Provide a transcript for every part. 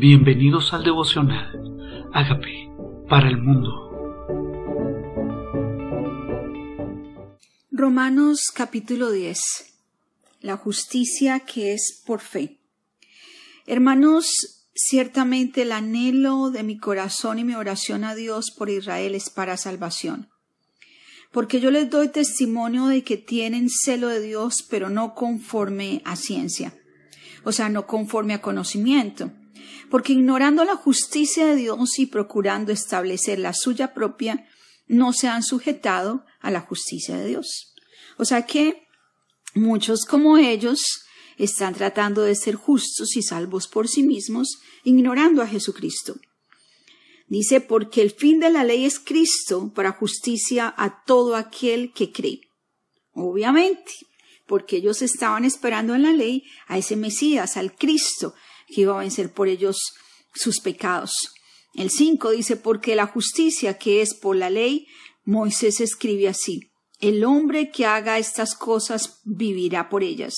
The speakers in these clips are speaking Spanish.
Bienvenidos al devocional. Hágame para el mundo. Romanos capítulo 10. La justicia que es por fe. Hermanos, ciertamente el anhelo de mi corazón y mi oración a Dios por Israel es para salvación. Porque yo les doy testimonio de que tienen celo de Dios, pero no conforme a ciencia. O sea, no conforme a conocimiento porque ignorando la justicia de Dios y procurando establecer la suya propia, no se han sujetado a la justicia de Dios. O sea que muchos como ellos están tratando de ser justos y salvos por sí mismos, ignorando a Jesucristo. Dice, porque el fin de la ley es Cristo para justicia a todo aquel que cree. Obviamente, porque ellos estaban esperando en la ley a ese Mesías, al Cristo, que iba a vencer por ellos sus pecados. El 5 dice, porque la justicia que es por la ley, Moisés escribe así, el hombre que haga estas cosas vivirá por ellas.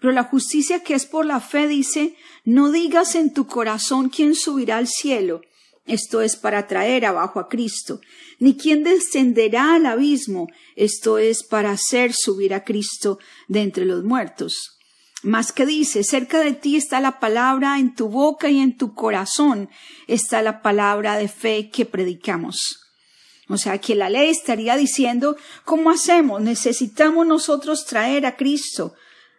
Pero la justicia que es por la fe dice, no digas en tu corazón quién subirá al cielo, esto es para traer abajo a Cristo, ni quién descenderá al abismo, esto es para hacer subir a Cristo de entre los muertos. Más que dice, cerca de ti está la palabra en tu boca y en tu corazón está la palabra de fe que predicamos. O sea que la ley estaría diciendo, ¿cómo hacemos? Necesitamos nosotros traer a Cristo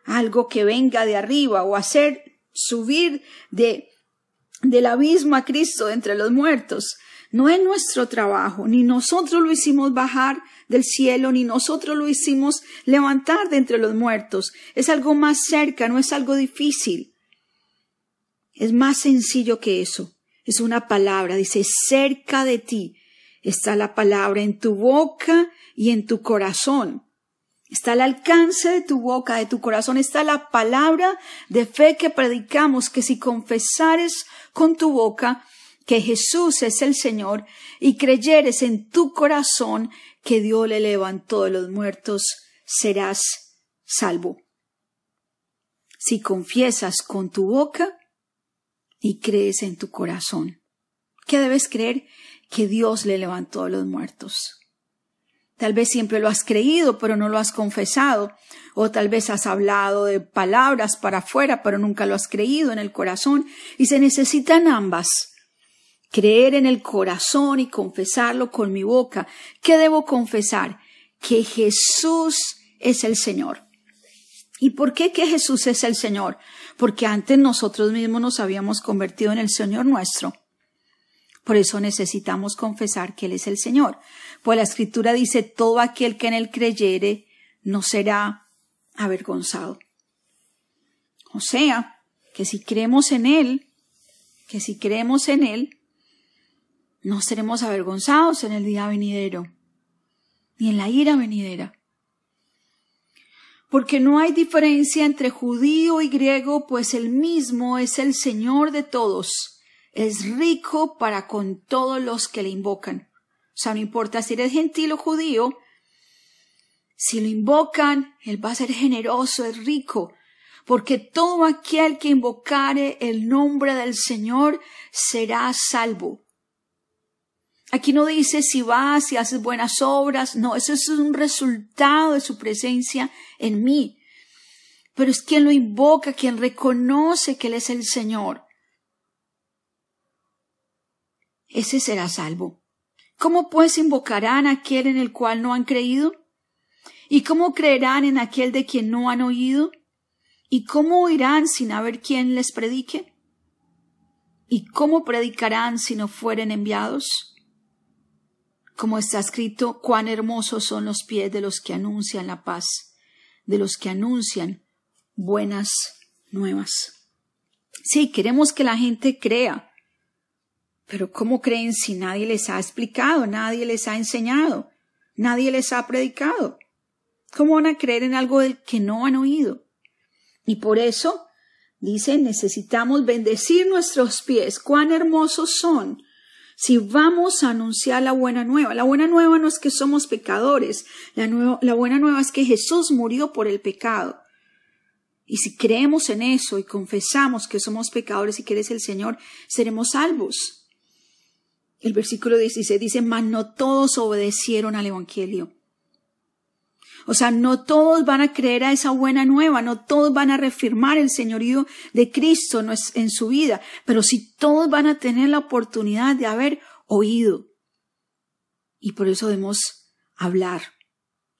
algo que venga de arriba o hacer subir de, del abismo a Cristo entre los muertos. No es nuestro trabajo, ni nosotros lo hicimos bajar del cielo, ni nosotros lo hicimos levantar de entre los muertos. Es algo más cerca, no es algo difícil. Es más sencillo que eso. Es una palabra, dice, cerca de ti está la palabra en tu boca y en tu corazón. Está al alcance de tu boca, de tu corazón, está la palabra de fe que predicamos, que si confesares con tu boca que Jesús es el Señor y creyeres en tu corazón que Dios le levantó de los muertos, serás salvo. Si confiesas con tu boca y crees en tu corazón. ¿Qué debes creer? Que Dios le levantó de los muertos. Tal vez siempre lo has creído, pero no lo has confesado. O tal vez has hablado de palabras para afuera, pero nunca lo has creído en el corazón. Y se necesitan ambas creer en el corazón y confesarlo con mi boca. ¿Qué debo confesar? Que Jesús es el Señor. ¿Y por qué que Jesús es el Señor? Porque antes nosotros mismos nos habíamos convertido en el Señor nuestro. Por eso necesitamos confesar que Él es el Señor. Pues la Escritura dice, todo aquel que en Él creyere no será avergonzado. O sea, que si creemos en Él, que si creemos en Él, no seremos avergonzados en el día venidero, ni en la ira venidera. Porque no hay diferencia entre judío y griego, pues el mismo es el Señor de todos, es rico para con todos los que le invocan. O sea, no importa si eres gentil o judío, si lo invocan, Él va a ser generoso, es rico, porque todo aquel que invocare el nombre del Señor será salvo. Aquí no dice si vas, si haces buenas obras, no, eso es un resultado de su presencia en mí. Pero es quien lo invoca, quien reconoce que Él es el Señor. Ese será salvo. ¿Cómo pues invocarán a aquel en el cual no han creído? ¿Y cómo creerán en aquel de quien no han oído? ¿Y cómo oirán sin haber quien les predique? ¿Y cómo predicarán si no fueren enviados? Como está escrito, cuán hermosos son los pies de los que anuncian la paz, de los que anuncian buenas nuevas. Sí, queremos que la gente crea, pero ¿cómo creen si nadie les ha explicado, nadie les ha enseñado, nadie les ha predicado? ¿Cómo van a creer en algo que no han oído? Y por eso, dice, necesitamos bendecir nuestros pies, cuán hermosos son, si vamos a anunciar la buena nueva. La buena nueva no es que somos pecadores, la, la buena nueva es que Jesús murió por el pecado. Y si creemos en eso y confesamos que somos pecadores y que eres el Señor, seremos salvos. El versículo 16 dice, mas no todos obedecieron al Evangelio. O sea, no todos van a creer a esa buena nueva, no todos van a reafirmar el señorío de Cristo en su vida, pero sí todos van a tener la oportunidad de haber oído. Y por eso debemos hablar.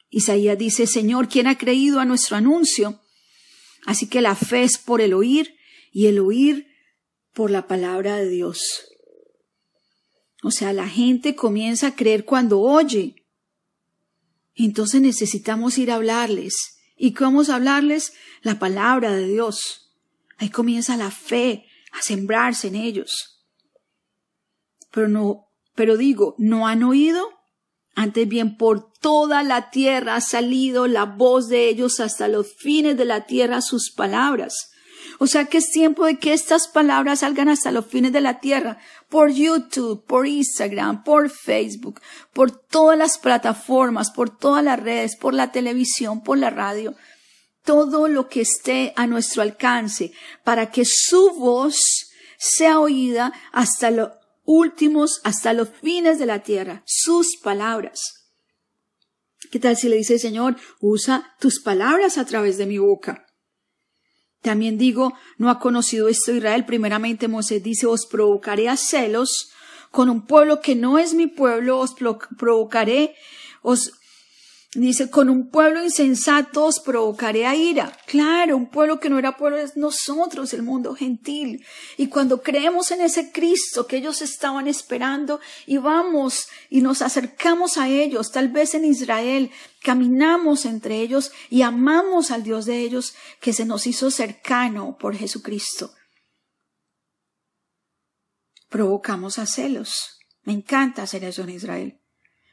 Isaías dice, Señor, ¿quién ha creído a nuestro anuncio? Así que la fe es por el oír y el oír por la palabra de Dios. O sea, la gente comienza a creer cuando oye. Entonces necesitamos ir a hablarles. ¿Y cómo vamos a hablarles? La palabra de Dios. Ahí comienza la fe a sembrarse en ellos. Pero no, pero digo, ¿no han oído? Antes bien, por toda la tierra ha salido la voz de ellos hasta los fines de la tierra sus palabras. O sea que es tiempo de que estas palabras salgan hasta los fines de la tierra, por YouTube, por Instagram, por Facebook, por todas las plataformas, por todas las redes, por la televisión, por la radio, todo lo que esté a nuestro alcance, para que su voz sea oída hasta los últimos, hasta los fines de la tierra, sus palabras. ¿Qué tal si le dice, Señor, usa tus palabras a través de mi boca? También digo, no ha conocido esto Israel. Primeramente Moisés dice, os provocaré a celos con un pueblo que no es mi pueblo, os provocaré, os Dice, con un pueblo insensato os provocaré a ira. Claro, un pueblo que no era pueblo es nosotros, el mundo gentil. Y cuando creemos en ese Cristo que ellos estaban esperando y vamos y nos acercamos a ellos, tal vez en Israel, caminamos entre ellos y amamos al Dios de ellos que se nos hizo cercano por Jesucristo. Provocamos a celos. Me encanta hacer eso en Israel.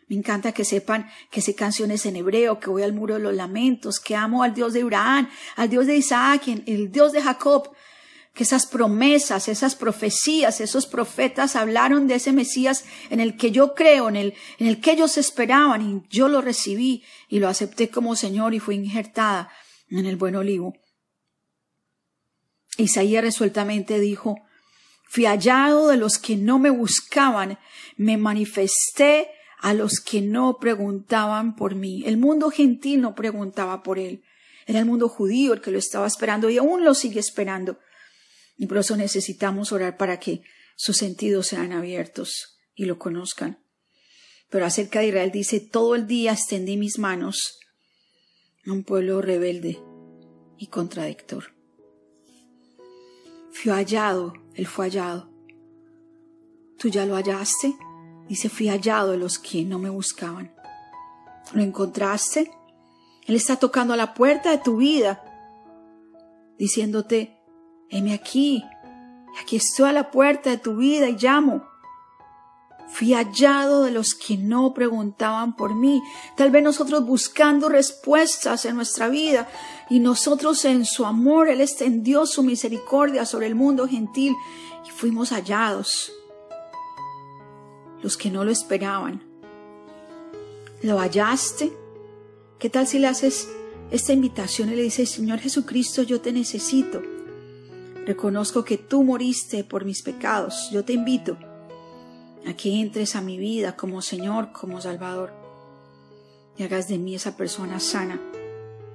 Me encanta que sepan que sé canciones en hebreo, que voy al muro de los lamentos, que amo al Dios de Abraham, al Dios de Isaac, el Dios de Jacob, que esas promesas, esas profecías, esos profetas hablaron de ese Mesías en el que yo creo, en el, en el que ellos esperaban, y yo lo recibí y lo acepté como Señor y fui injertada en el buen olivo. Isaías resueltamente dijo, fui hallado de los que no me buscaban, me manifesté a los que no preguntaban por mí. El mundo gentil no preguntaba por él. Era el mundo judío el que lo estaba esperando y aún lo sigue esperando. Y por eso necesitamos orar para que sus sentidos sean abiertos y lo conozcan. Pero acerca de Israel dice, todo el día extendí mis manos a un pueblo rebelde y contradictor. Fui hallado, él fue hallado. ¿Tú ya lo hallaste? Dice, fui hallado de los que no me buscaban. ¿Lo encontraste? Él está tocando a la puerta de tu vida, diciéndote, heme aquí, aquí estoy a la puerta de tu vida y llamo. Fui hallado de los que no preguntaban por mí. Tal vez nosotros buscando respuestas en nuestra vida y nosotros en su amor, Él extendió su misericordia sobre el mundo gentil y fuimos hallados los que no lo esperaban. ¿Lo hallaste? ¿Qué tal si le haces esta invitación y le dices, Señor Jesucristo, yo te necesito? Reconozco que tú moriste por mis pecados. Yo te invito a que entres a mi vida como Señor, como Salvador, y hagas de mí esa persona sana,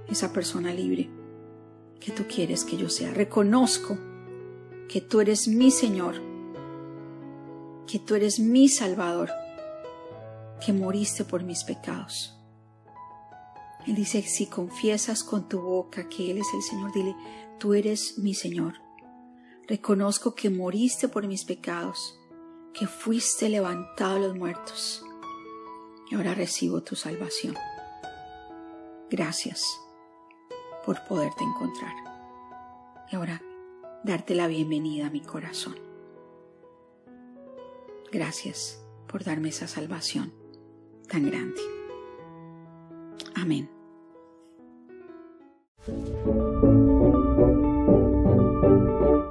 esa persona libre que tú quieres que yo sea. Reconozco que tú eres mi Señor que tú eres mi Salvador, que moriste por mis pecados. Él dice, si confiesas con tu boca que Él es el Señor, dile, tú eres mi Señor. Reconozco que moriste por mis pecados, que fuiste levantado de los muertos, y ahora recibo tu salvación. Gracias por poderte encontrar. Y ahora darte la bienvenida a mi corazón. Gracias por darme esa salvación tan grande. Amén.